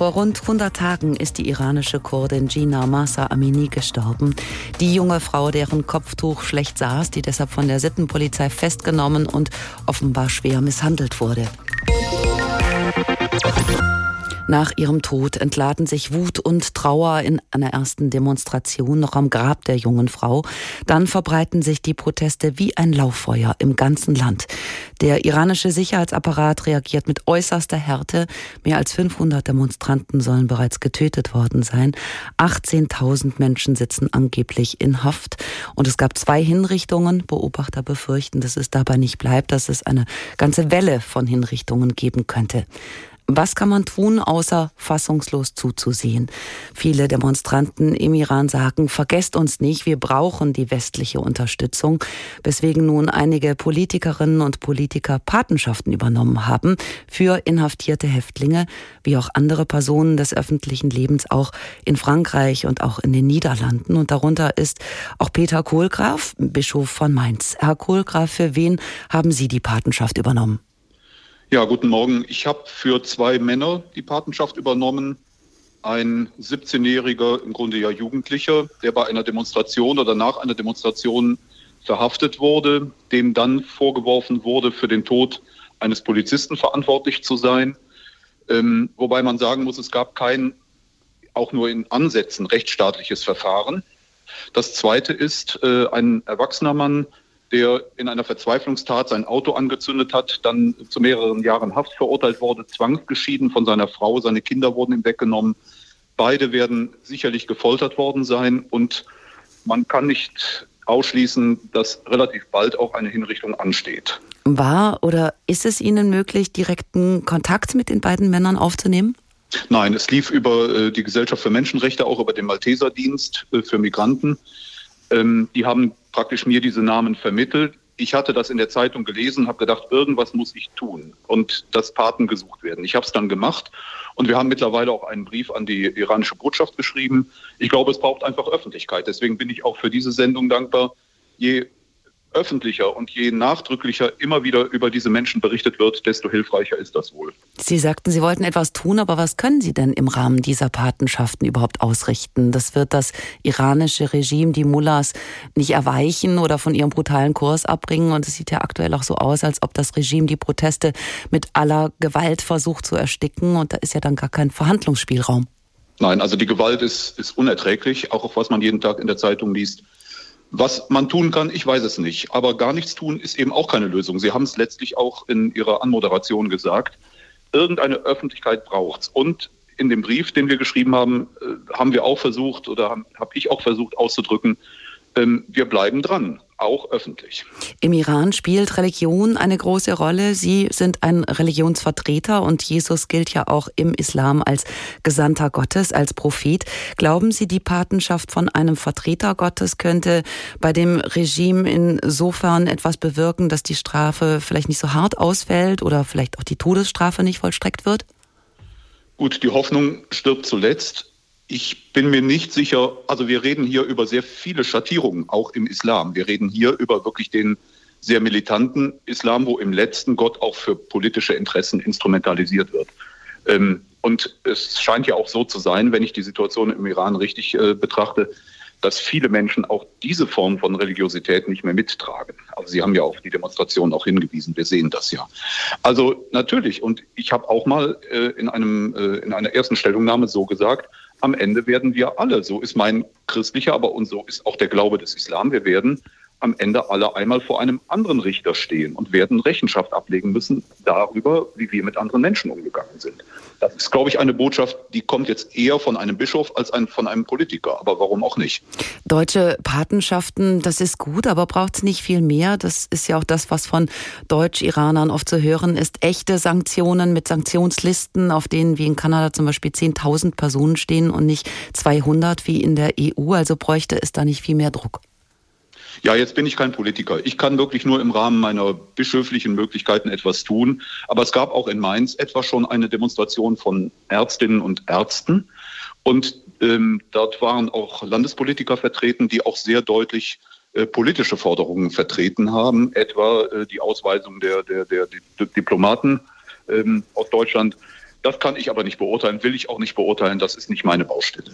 Vor rund 100 Tagen ist die iranische Kurdin Gina Masa Amini gestorben. Die junge Frau, deren Kopftuch schlecht saß, die deshalb von der Sittenpolizei festgenommen und offenbar schwer misshandelt wurde. Nach ihrem Tod entladen sich Wut und Trauer in einer ersten Demonstration noch am Grab der jungen Frau. Dann verbreiten sich die Proteste wie ein Lauffeuer im ganzen Land. Der iranische Sicherheitsapparat reagiert mit äußerster Härte. Mehr als 500 Demonstranten sollen bereits getötet worden sein. 18.000 Menschen sitzen angeblich in Haft. Und es gab zwei Hinrichtungen. Beobachter befürchten, dass es dabei nicht bleibt, dass es eine ganze Welle von Hinrichtungen geben könnte. Was kann man tun, außer fassungslos zuzusehen? Viele Demonstranten im Iran sagen, vergesst uns nicht, wir brauchen die westliche Unterstützung, weswegen nun einige Politikerinnen und Politiker Patenschaften übernommen haben für inhaftierte Häftlinge, wie auch andere Personen des öffentlichen Lebens auch in Frankreich und auch in den Niederlanden. Und darunter ist auch Peter Kohlgraf, Bischof von Mainz. Herr Kohlgraf, für wen haben Sie die Patenschaft übernommen? Ja, guten Morgen. Ich habe für zwei Männer die Patenschaft übernommen. Ein 17-jähriger, im Grunde ja Jugendlicher, der bei einer Demonstration oder nach einer Demonstration verhaftet wurde, dem dann vorgeworfen wurde, für den Tod eines Polizisten verantwortlich zu sein. Ähm, wobei man sagen muss, es gab kein, auch nur in Ansätzen, rechtsstaatliches Verfahren. Das zweite ist äh, ein erwachsener Mann, der in einer Verzweiflungstat sein Auto angezündet hat, dann zu mehreren Jahren Haft verurteilt wurde, zwangsgeschieden von seiner Frau, seine Kinder wurden ihm weggenommen. Beide werden sicherlich gefoltert worden sein und man kann nicht ausschließen, dass relativ bald auch eine Hinrichtung ansteht. War oder ist es Ihnen möglich, direkten Kontakt mit den beiden Männern aufzunehmen? Nein, es lief über äh, die Gesellschaft für Menschenrechte, auch über den Malteserdienst äh, für Migranten. Ähm, die haben praktisch mir diese Namen vermittelt. Ich hatte das in der Zeitung gelesen, habe gedacht, irgendwas muss ich tun und dass Paten gesucht werden. Ich habe es dann gemacht und wir haben mittlerweile auch einen Brief an die iranische Botschaft geschrieben. Ich glaube, es braucht einfach Öffentlichkeit. Deswegen bin ich auch für diese Sendung dankbar. Je öffentlicher und je nachdrücklicher immer wieder über diese Menschen berichtet wird, desto hilfreicher ist das wohl. Sie sagten, Sie wollten etwas tun, aber was können Sie denn im Rahmen dieser Patenschaften überhaupt ausrichten? Das wird das iranische Regime, die Mullahs, nicht erweichen oder von ihrem brutalen Kurs abbringen. Und es sieht ja aktuell auch so aus, als ob das Regime die Proteste mit aller Gewalt versucht zu ersticken. Und da ist ja dann gar kein Verhandlungsspielraum. Nein, also die Gewalt ist, ist unerträglich, auch auf was man jeden Tag in der Zeitung liest. Was man tun kann, ich weiß es nicht. Aber gar nichts tun ist eben auch keine Lösung. Sie haben es letztlich auch in Ihrer Anmoderation gesagt. Irgendeine Öffentlichkeit braucht es. Und in dem Brief, den wir geschrieben haben, äh, haben wir auch versucht oder habe hab ich auch versucht auszudrücken, ähm, wir bleiben dran auch öffentlich. Im Iran spielt Religion eine große Rolle. Sie sind ein Religionsvertreter und Jesus gilt ja auch im Islam als Gesandter Gottes, als Prophet. Glauben Sie, die Patenschaft von einem Vertreter Gottes könnte bei dem Regime insofern etwas bewirken, dass die Strafe vielleicht nicht so hart ausfällt oder vielleicht auch die Todesstrafe nicht vollstreckt wird? Gut, die Hoffnung stirbt zuletzt. Ich bin mir nicht sicher, also wir reden hier über sehr viele Schattierungen, auch im Islam. Wir reden hier über wirklich den sehr militanten Islam, wo im letzten Gott auch für politische Interessen instrumentalisiert wird. Ähm, und es scheint ja auch so zu sein, wenn ich die Situation im Iran richtig äh, betrachte, dass viele Menschen auch diese Form von Religiosität nicht mehr mittragen. Also Sie haben ja auf die Demonstration auch hingewiesen, wir sehen das ja. Also natürlich, und ich habe auch mal äh, in, einem, äh, in einer ersten Stellungnahme so gesagt, am Ende werden wir alle, so ist mein christlicher, aber und so ist auch der Glaube des Islam, wir werden am Ende alle einmal vor einem anderen Richter stehen und werden Rechenschaft ablegen müssen darüber, wie wir mit anderen Menschen umgegangen sind. Das ist, glaube ich, eine Botschaft, die kommt jetzt eher von einem Bischof als ein, von einem Politiker. Aber warum auch nicht? Deutsche Patenschaften, das ist gut, aber braucht es nicht viel mehr? Das ist ja auch das, was von Deutsch-Iranern oft zu hören ist. Echte Sanktionen mit Sanktionslisten, auf denen wie in Kanada zum Beispiel 10.000 Personen stehen und nicht 200 wie in der EU. Also bräuchte es da nicht viel mehr Druck. Ja, jetzt bin ich kein Politiker. Ich kann wirklich nur im Rahmen meiner bischöflichen Möglichkeiten etwas tun. Aber es gab auch in Mainz etwa schon eine Demonstration von Ärztinnen und Ärzten. Und ähm, dort waren auch Landespolitiker vertreten, die auch sehr deutlich äh, politische Forderungen vertreten haben, etwa äh, die Ausweisung der, der, der, der Diplomaten ähm, aus Deutschland Das kann ich aber nicht beurteilen, will ich auch nicht beurteilen. Das ist nicht meine Baustelle.